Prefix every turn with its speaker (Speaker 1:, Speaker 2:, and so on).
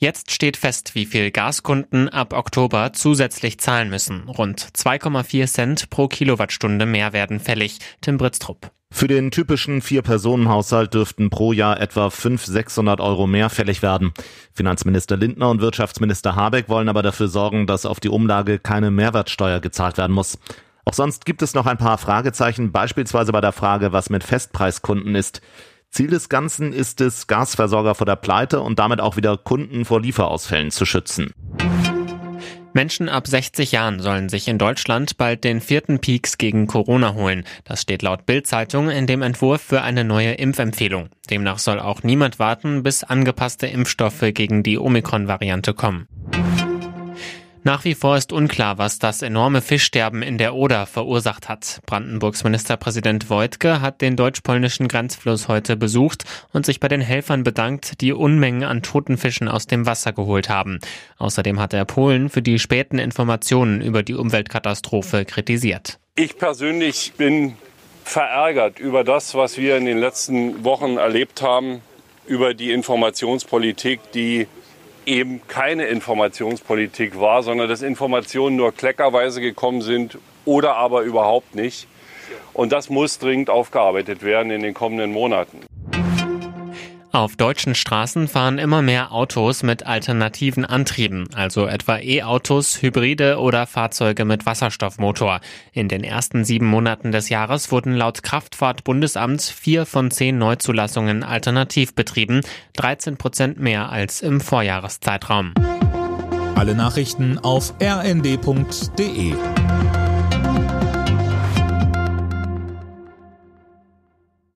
Speaker 1: Jetzt steht fest, wie viel Gaskunden ab Oktober zusätzlich zahlen müssen. Rund 2,4 Cent pro Kilowattstunde mehr werden fällig. Tim Britztrup.
Speaker 2: Für den typischen Vier-Personen-Haushalt dürften pro Jahr etwa 500, 600 Euro mehr fällig werden. Finanzminister Lindner und Wirtschaftsminister Habeck wollen aber dafür sorgen, dass auf die Umlage keine Mehrwertsteuer gezahlt werden muss. Auch sonst gibt es noch ein paar Fragezeichen, beispielsweise bei der Frage, was mit Festpreiskunden ist. Ziel des Ganzen ist es, Gasversorger vor der Pleite und damit auch wieder Kunden vor Lieferausfällen zu schützen.
Speaker 1: Menschen ab 60 Jahren sollen sich in Deutschland bald den vierten Peaks gegen Corona holen. Das steht laut Bild-Zeitung in dem Entwurf für eine neue Impfempfehlung. Demnach soll auch niemand warten, bis angepasste Impfstoffe gegen die Omikron-Variante kommen. Nach wie vor ist unklar, was das enorme Fischsterben in der Oder verursacht hat. Brandenburgs Ministerpräsident Wojtke hat den deutsch-polnischen Grenzfluss heute besucht und sich bei den Helfern bedankt, die Unmengen an toten Fischen aus dem Wasser geholt haben. Außerdem hat er Polen für die späten Informationen über die Umweltkatastrophe kritisiert.
Speaker 3: Ich persönlich bin verärgert über das, was wir in den letzten Wochen erlebt haben, über die Informationspolitik, die eben keine Informationspolitik war, sondern dass Informationen nur kleckerweise gekommen sind oder aber überhaupt nicht. Und das muss dringend aufgearbeitet werden in den kommenden Monaten.
Speaker 1: Auf deutschen Straßen fahren immer mehr Autos mit alternativen Antrieben, also etwa E-Autos, Hybride oder Fahrzeuge mit Wasserstoffmotor. In den ersten sieben Monaten des Jahres wurden laut Kraftfahrtbundesamt vier von zehn Neuzulassungen alternativ betrieben, 13 Prozent mehr als im Vorjahreszeitraum.
Speaker 4: Alle Nachrichten auf rnd.de